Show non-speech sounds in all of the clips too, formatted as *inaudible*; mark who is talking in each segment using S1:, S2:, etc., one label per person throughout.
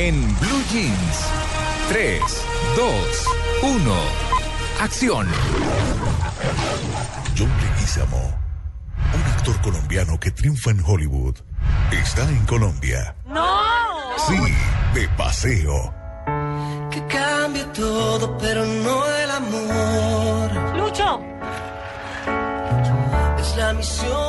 S1: En Blue Jeans. 3, 2, 1. Acción.
S2: John Leguizamo. Un actor colombiano que triunfa en Hollywood. Está en Colombia.
S3: ¡No!
S2: Sí, de paseo.
S4: Que cambie todo, pero no el amor.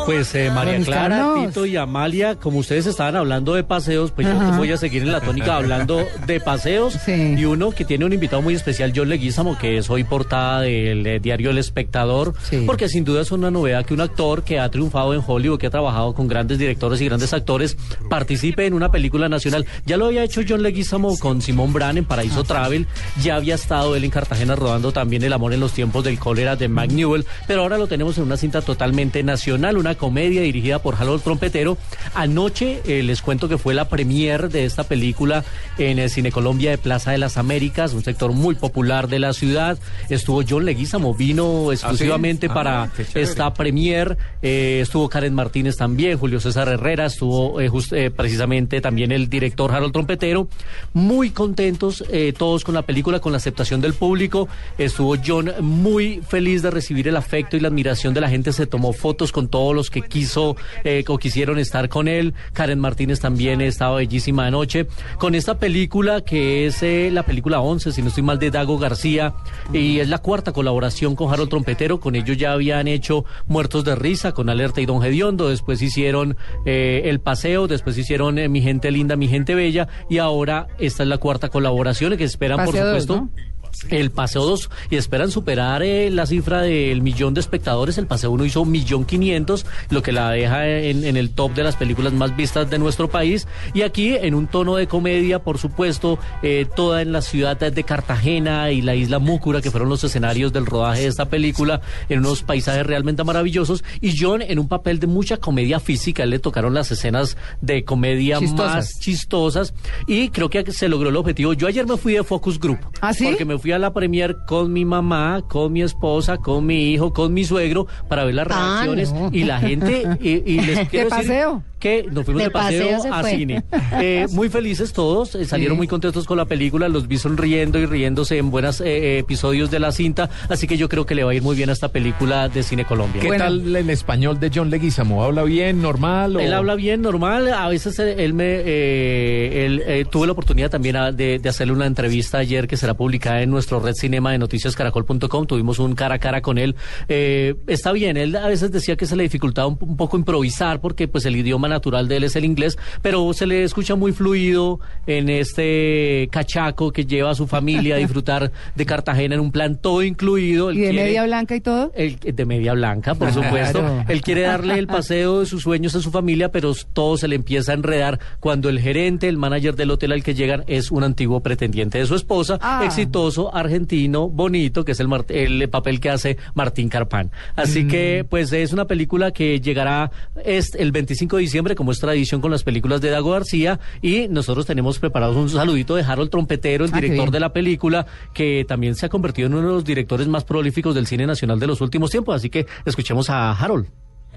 S5: Pues eh, María Clara. Tito y Amalia, como ustedes estaban hablando de paseos, pues yo
S6: Ajá.
S5: voy a seguir en la tónica hablando de paseos.
S6: Sí.
S5: Y uno que tiene un invitado muy especial, John Leguizamo, que es hoy portada del eh, diario El Espectador,
S6: Sí.
S5: porque sin duda es una novedad que un actor que ha triunfado en Hollywood, que ha trabajado con grandes directores y grandes actores, participe en una película nacional. Ya lo había hecho John Leguizamo con Simón Brand en Paraíso Travel, ya había estado él en Cartagena rodando también El amor en los tiempos del cólera de Mac Newell, pero ahora lo tenemos en una cinta totalmente nacional, una comedia dirigida por Harold Trompetero. Anoche eh, les cuento que fue la premier de esta película en el Cine Colombia de Plaza de las Américas, un sector muy popular de la ciudad. Estuvo John Leguizamo, vino exclusivamente
S7: Ah,
S5: para esta premier. Eh, estuvo Karen Martínez también, Julio César Herrera, estuvo eh, just- precisamente también el director Harold Trompetero. Muy contentos todos con la película, con la aceptación del público. Estuvo John muy feliz de recibir el afecto y la admiración de la gente. Se tomó fotos con todos los que quiso eh, o quisieron estar con él. Karen Martínez también estaba bellísima anoche. Con esta película que es eh, la película 11, si no estoy mal, de Dago García. Y es la cuarta colaboración con Harold Trompetero. Con ellos ya habían hecho Muertos de Risa con Alerta y Don Gediondo. Después hicieron eh, El Paseo. Después hicieron eh, Mi Gente Linda, Mi Gente Bella. Y ahora esta es la cuarta colaboración que esperan, por
S6: Paseo dos,
S5: supuesto.
S6: ¿no?
S5: El Paseo 2 y esperan superar eh, la cifra del millón de espectadores. El Paseo 1 hizo millón quinientos, lo que la deja en, en el top de las películas más vistas de nuestro país. Y aquí en un tono de comedia, por supuesto, eh, toda en la ciudad de Cartagena y la isla Múcura, que fueron los escenarios del rodaje de esta película, en unos paisajes realmente maravillosos. Y John en un papel de mucha comedia física. Él le tocaron las escenas de comedia
S6: Chistosas.
S5: más chistosas y creo que se logró el objetivo. Yo ayer me fui de Focus Group.
S6: ¿Ah, sí?
S5: Porque me fui a la premier con mi mamá, con mi esposa, con mi hijo, con mi suegro para ver las
S6: Ah,
S5: reacciones
S6: no.
S5: y la gente y, y les *laughs* quiero decir
S6: paseo?
S5: que nos fuimos de,
S6: De paseo
S5: paseo,
S6: se
S5: a
S6: fue.
S5: cine. Eh, muy felices todos, eh, salieron
S6: Sí.
S5: muy contentos con la película, los vi sonriendo y riéndose en buenos episodios de la cinta, así que yo creo que le va a ir muy bien a esta película de Cine Colombia.
S7: ¿Qué
S6: Bueno.
S7: tal el español de John Leguizamo? ¿Habla bien, normal? O...
S5: Él habla bien, normal. A veces eh, él me, eh, él, eh, tuve la oportunidad también ah, de, de hacerle una entrevista ayer que será publicada en nuestro red cinema de noticiascaracol.com. Tuvimos un cara a cara con él. Eh, está bien. Él a veces decía que se le dificultaba un, un poco improvisar porque pues el idioma natural de él es el inglés, pero se le escucha muy fluido en este cachaco que lleva a su familia a *laughs* disfrutar de Cartagena en un plan todo incluido. Él
S6: ¿Y de
S5: quiere-
S6: media blanca y todo?
S5: el, de media blanca, por
S6: Claro.
S5: supuesto. Él quiere darle el paseo de sus sueños a su familia, pero todo se le empieza a enredar cuando el gerente, el manager del hotel al que llegan, es un antiguo pretendiente de su esposa,
S6: Ah.
S5: exitoso, argentino, bonito, que es el, el papel que hace Martín Carpán. Así que, pues, es una película que llegará es el 25 de diciembre, como es tradición con las películas de Dago García, y nosotros tenemos preparados un saludito de Harold Trompetero, el
S6: Ah,
S5: director de la película, que también se ha convertido en uno de los directores más prolíficos del cine nacional de los últimos tiempos. Así que escuchemos a Harold.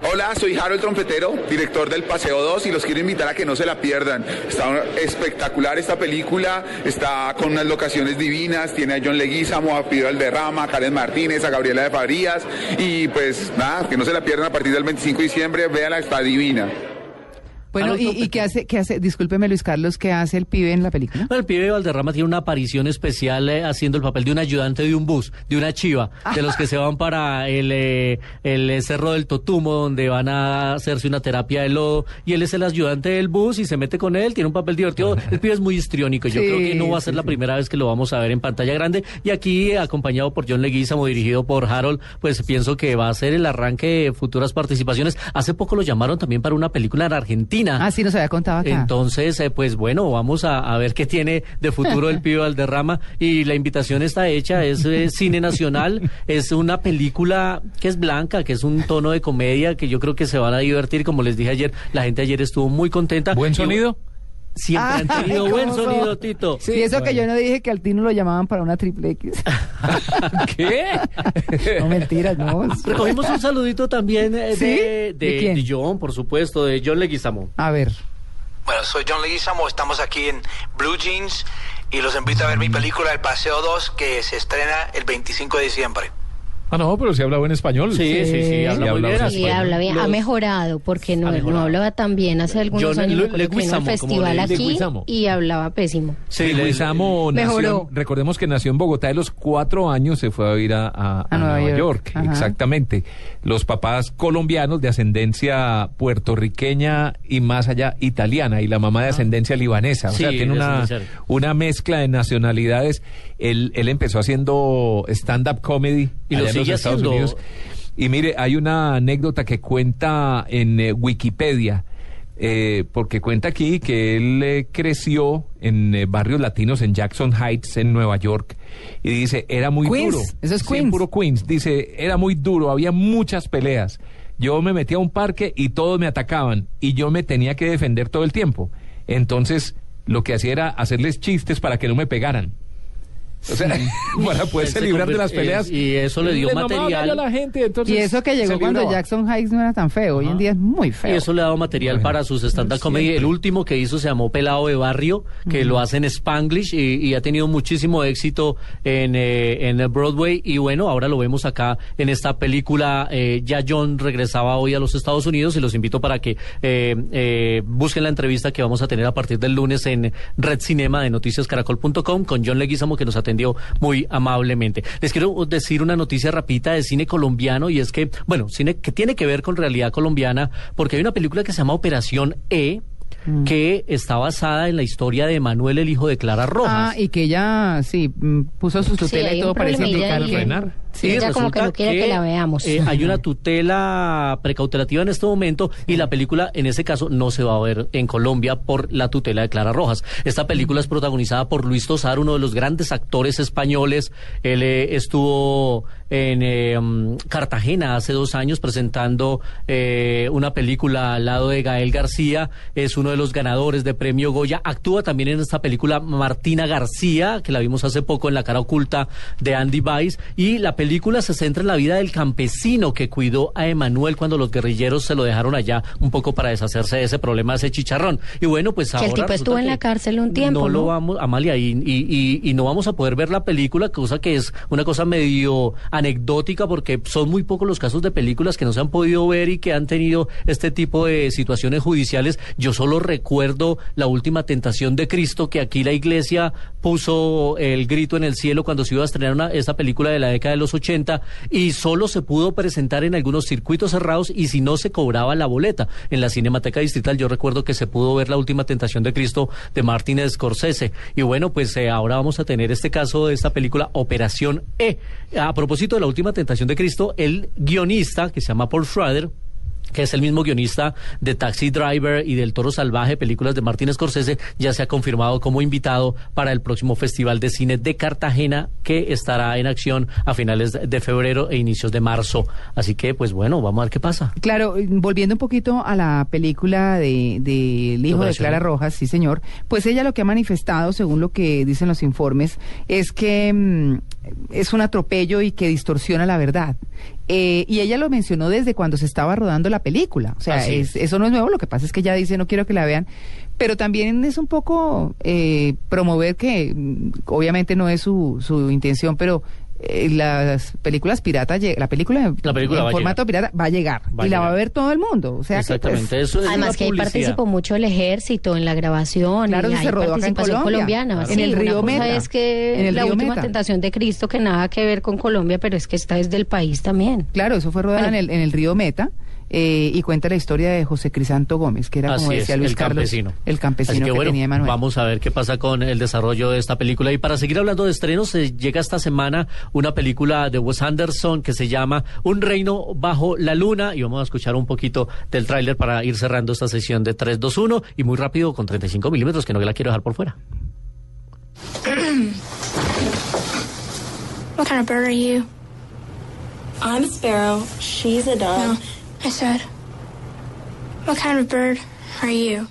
S8: Hola, soy Harold Trompetero, director del Paseo 2 y los quiero invitar a que no se la pierdan. Está espectacular esta película, está con unas locaciones divinas, tiene a John Leguizamo, a Pido Alderrama, a Karen Martínez, a Gabriela de Fabrías y pues nada, que no se la pierdan a partir del 25 de diciembre, véanla, está divina.
S6: Bueno, ¿y, y qué hace, qué hace? Discúlpeme, Luis Carlos, ¿qué hace el pibe en la película?
S5: El pibe Valderrama tiene una aparición especial eh, haciendo el papel de un ayudante de un bus, de una chiva, de los que se van para el, eh, el Cerro del Totumo, donde van a hacerse una terapia de lodo, y él es el ayudante del bus y se mete con él, tiene un papel divertido. El pibe es muy histriónico, yo *laughs*
S6: Sí,
S5: creo que no va a ser
S6: sí,
S5: la
S6: sí.
S5: primera vez que lo vamos a ver en pantalla grande, y aquí, acompañado por John Leguizamo, dirigido por Harold, pues pienso que va a ser el arranque de futuras participaciones. Hace poco lo llamaron también para una película en Argentina. Argentina.
S6: Ah, sí, nos había contado acá.
S5: Entonces, eh, pues bueno, vamos a, a ver qué tiene de futuro el pibe Valderrama. Y la invitación está hecha, es eh, cine nacional, es una película que es blanca, que es un tono de comedia que yo creo que se van a divertir. Como les dije ayer, la gente ayer estuvo muy contenta.
S7: ¿Buen
S5: Y- Siempre han
S6: Ay,
S5: tenido *laughs* buen sonido, Tito.
S6: y eso que yo no dije que al Tino lo llamaban para una triple X. *laughs*
S7: ¿Qué? *laughs*
S6: no, mentiras, no.
S5: Recogimos un saludito también eh,
S6: ¿Sí?
S5: de,
S6: ¿De
S5: de,
S6: quién?
S5: de John, por supuesto, de John Leguizamo.
S6: A ver.
S9: Bueno, soy John Leguizamo, estamos aquí en Blue Jeans y los invito a ver mi película El Paseo 2 que se estrena el 25 de diciembre.
S7: Ah, no, pero se habla buen español.
S5: Sí, sí, sí, habla muy bien.
S10: Sí, habla bien. Ha mejorado porque no,
S5: Ha
S10: no hablaba tan bien hace algunos
S5: Yo,
S10: años.
S5: Le-
S10: vino al
S5: Leguizamo,
S10: festival
S5: le-
S10: aquí
S7: Leguizamo.
S10: y hablaba pésimo.
S5: Sí,
S7: Sí,
S5: le-
S7: Leguizamo nació,
S10: Mejoró.
S7: recordemos que nació en Bogotá de los cuatro años, se fue a ir a, a- a
S6: Nueva
S7: Nueva,
S6: York.
S7: York, exactamente. Los papás colombianos de ascendencia puertorriqueña y más allá italiana y la mamá de ascendencia libanesa, o
S5: Sí,
S7: sea, tiene una, una mezcla de nacionalidades. Él, él empezó haciendo stand-up comedy
S5: Y lo
S7: allá en los
S5: sigue
S7: Estados
S5: haciendo.
S7: Unidos. Y mire, hay una anécdota que cuenta en eh, Wikipedia, eh, porque cuenta aquí que él eh, creció en eh, barrios latinos en Jackson Heights, en Nueva York, y dice, era muy
S6: Queens,
S7: duro.
S6: eso es
S7: Sí,
S6: Queens.
S7: puro Queens. Dice, era muy duro, había muchas peleas. Yo me metía a un parque y todos me atacaban, y yo me tenía que defender todo el tiempo. Entonces, lo que hacía era hacerles chistes para que no me pegaran. O sea, para poderse
S5: se
S7: librar de las peleas.
S5: y eso le dio material.
S7: gallo a la gente, entonces
S6: Y eso que llegó cuando. Jackson Heights no era tan feo. Hoy en día es muy feo.
S5: Y eso le ha dado material
S7: Bueno,
S5: para sus stand-up comedy. El último que hizo se llamó Pelado de Barrio, que lo hace en Spanglish y, y ha tenido muchísimo éxito en, eh, en el Broadway. Y bueno, ahora lo vemos acá en esta película. Eh, ya John regresaba hoy a los Estados Unidos y los invito para que eh, eh, busquen la entrevista que vamos a tener a partir del lunes en Red Cinema de noticiascaracol.com con John Leguizamo que nos atendió muy amablemente. Les quiero decir una noticia rapidita de cine colombiano y es que, bueno, cine que tiene que ver con realidad colombiana porque hay una película que se llama Operación E que está basada en la historia de Manuel el hijo de Clara Rojas.
S6: Ah, y que ella, sí, mm, puso su
S10: Sí,
S6: tutela
S10: hay
S6: y todo parece indicar que...
S10: Sí, ella como que no quiere que la veamos.
S5: eh, hay una tutela precautelativa en este momento y la película, en ese caso, no se va a ver en Colombia por la tutela de Clara Rojas. Esta película es protagonizada por Luis Tosar, uno de los grandes actores españoles. Él eh, estuvo en eh, mm, Cartagena hace dos años presentando una película al lado de Gael García. Es uno de los ganadores de Premio Goya. Actúa también en esta película Martina García, que la vimos hace poco en La cara oculta de Andy Weiss. Y la película se centra en la vida del campesino que cuidó a Emanuel cuando los guerrilleros se lo dejaron allá un poco para deshacerse de ese problema, de ese chicharrón. Y bueno, pues
S10: Que
S5: ahora.
S10: el tipo estuvo en la cárcel un tiempo,
S5: No, lo vamos, Amalia, y, y, y, y no vamos a poder ver la película, cosa que es una cosa medio anecdótica porque son muy pocos los casos de películas que no se han podido ver y que han tenido este tipo de situaciones judiciales. Yo solo recuerdo la última tentación de Cristo que aquí la iglesia puso el grito en el cielo cuando se iba a estrenar una, esta película de la década de los 80 y solo se pudo presentar en algunos circuitos cerrados y si no se cobraba la boleta. En la Cinemateca Distrital yo recuerdo que se pudo ver la última tentación de Cristo de Martin Scorsese. Y bueno, pues eh, ahora vamos a tener este caso de esta película Operación E. A propósito de la última tentación de Cristo, el guionista que se llama Paul Schrader que es el mismo guionista de Taxi Driver y del Toro Salvaje, películas de Martin Scorsese, ya se ha confirmado como invitado para el próximo Festival de Cine de Cartagena, que estará en acción a finales de febrero e inicios de marzo. Así que, pues bueno, vamos a ver qué pasa.
S6: Claro, volviendo un poquito a la película de, de El hijo de. Clara Rojas, sí señor, pues ella lo que ha manifestado, según lo que dicen los informes, es que mm, es un atropello y que distorsiona la verdad. Eh, y ella lo mencionó desde cuando se estaba rodando la película. O sea, es. eso no es nuevo, lo que pasa es que ella dice no quiero que la vean. Pero también es un poco eh, promover que mm, obviamente no es su, su intención, pero eh, las películas piratas, lle- la película,
S5: La película
S6: en formato pirata va a llegar
S5: Va
S6: y la va a ver todo el mundo. O sea que, pues,
S5: Exactamente, eso es
S10: Además que ahí participó mucho el ejército en la grabación.
S6: Claro,
S10: y
S6: se
S10: hay
S6: rodó acá en
S10: participación
S6: Colombia,
S10: colombiana.
S6: claro.
S10: sí,
S6: En el río Meta.
S10: es que
S6: En el
S10: la
S6: río
S10: última
S6: Meta.
S10: tentación de Cristo que nada que ver con Colombia, pero es que esta es del país también.
S6: Claro, eso fue rodado
S10: Bueno.
S6: en, el, en el río Meta. Eh, y cuenta la historia de José Crisanto Gómez, que era, como
S5: Así
S6: decía
S5: es,
S6: Luis
S5: el
S6: Carlos,
S5: campesino.
S6: el campesino
S5: Así
S6: que,
S5: que, bueno,
S6: tenía Emanuel.
S5: Vamos a ver qué pasa con el desarrollo de esta película. Y para seguir hablando de estrenos, eh, llega esta semana una película de Wes Anderson que se llama Un reino bajo la luna. Y vamos a escuchar un poquito del tráiler para ir cerrando esta sesión de 3, 2, 1. Y muy rápido con 35 milímetros, que no la quiero dejar por fuera.
S11: What kind of bird are you?
S12: I'm a sparrow. She's a dove.
S11: No, I said, what kind of bird are you?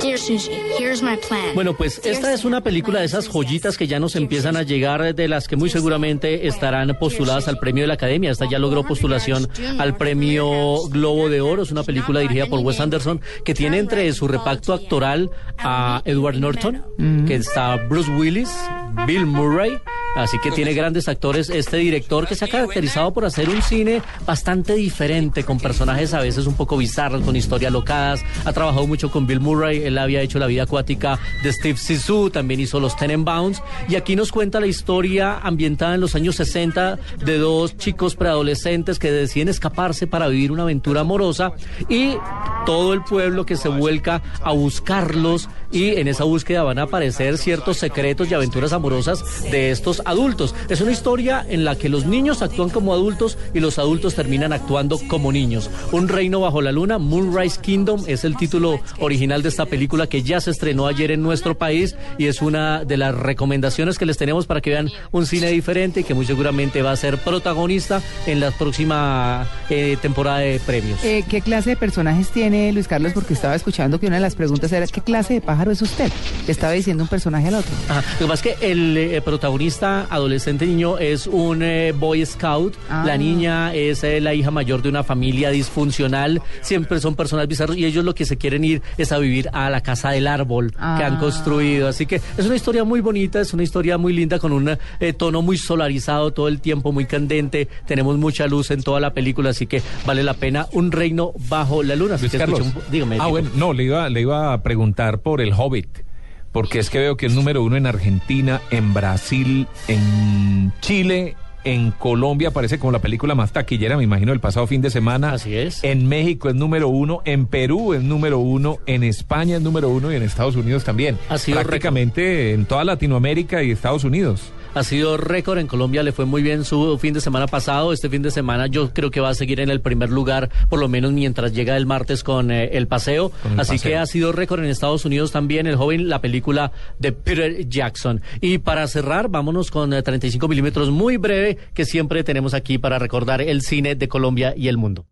S11: Dear Susie, here's my plan.
S5: Bueno, pues esta es una película de esas joyitas que ya nos empiezan a llegar, de las que muy seguramente estarán postuladas al premio de la Academia. Esta ya logró postulación al premio Globo de Oro. Es una película dirigida por Wes Anderson que tiene entre su reparto actoral a Edward Norton, que está Bruce Willis, Bill Murray. Así que tiene grandes actores este director que se ha caracterizado por hacer un cine bastante diferente, con personajes a veces un poco bizarros, con historias locadas. Ha trabajado mucho con Bill Murray, él había hecho la vida acuática de Steve Zissou, también hizo los Tenenbaums. Y aquí nos cuenta la historia ambientada en los años 60 de dos chicos preadolescentes que deciden escaparse para vivir una aventura amorosa y todo el pueblo que se vuelca a buscarlos y en esa búsqueda van a aparecer ciertos secretos y aventuras amorosas de estos adultos. Es una historia en la que los niños actúan como adultos y los adultos terminan actuando como niños. Un reino bajo la luna, Moonrise Kingdom, es el título original de esta película que ya se estrenó ayer en nuestro país y es una de las recomendaciones que les tenemos para que vean un cine diferente y que muy seguramente va a ser protagonista en la próxima eh, temporada de premios.
S6: Eh, ¿Qué clase de personajes tiene Luis Carlos? Porque estaba escuchando que una de las preguntas era ¿qué clase de pájaro es usted? Le estaba diciendo un personaje al otro.
S5: Ajá. Lo que pasa es que el eh, protagonista adolescente niño es un eh, Boy Scout.
S6: Ah.
S5: La niña es eh, la hija mayor de una familia disfuncional. Siempre son personas bizarros y ellos lo que se quieren ir es a vivir a la casa del árbol que han
S6: Ah.
S5: construido. Así que es una historia muy bonita, es una historia muy linda con un eh, tono muy solarizado todo el tiempo, muy candente. Tenemos mucha luz en toda la película, así que vale la pena un reino bajo la luna. Así
S7: Luis
S5: que
S7: Carlos.
S5: un- dígame.
S7: Ah, bueno, no, le iba, le iba a preguntar por el Hobbit. Porque es que veo que es número uno en Argentina, en Brasil, en Chile, en Colombia, parece como la película más taquillera, me imagino, el pasado fin de semana.
S5: Así es.
S7: En México es número uno, en Perú es número uno, en España es número uno y en Estados Unidos también.
S5: Sido
S7: Prácticamente en toda Latinoamérica y Estados Unidos.
S5: Ha sido récord en Colombia, le fue muy bien su fin de semana pasado. Este fin de semana yo creo que va a seguir en el primer lugar, por lo menos mientras llega el martes con eh, el paseo.
S7: Con el
S5: Así
S7: paseo.
S5: que ha sido récord en Estados Unidos también, el joven, la película de Peter Jackson. Y para cerrar, vámonos con eh, 35 milímetros muy breve que siempre tenemos aquí para recordar el cine de Colombia y el mundo.